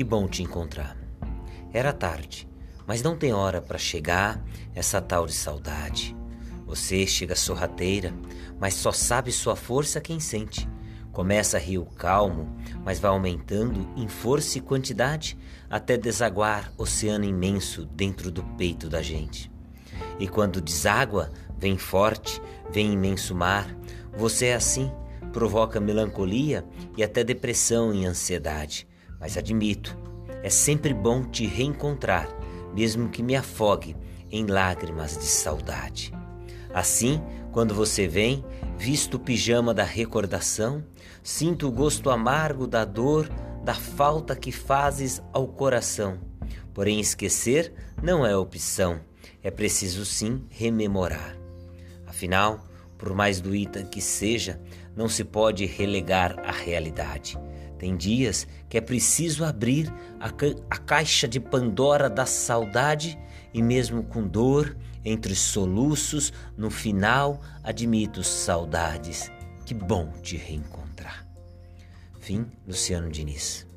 Que bom te encontrar. Era tarde, mas não tem hora para chegar essa tal de saudade. Você chega sorrateira, mas só sabe sua força quem sente. Começa rio calmo, mas vai aumentando em força e quantidade até desaguar oceano imenso dentro do peito da gente. E quando deságua, vem forte, vem imenso mar. Você é assim, provoca melancolia e até depressão e ansiedade. Mas admito, é sempre bom te reencontrar, mesmo que me afogue em lágrimas de saudade. Assim, quando você vem, visto o pijama da recordação, sinto o gosto amargo da dor, da falta que fazes ao coração. Porém, esquecer não é opção, é preciso sim rememorar. Afinal, por mais doída que seja, não se pode relegar a realidade. Tem dias que é preciso abrir a, ca a caixa de Pandora da saudade e, mesmo com dor, entre soluços, no final admito saudades. Que bom te reencontrar. Fim, Luciano Diniz.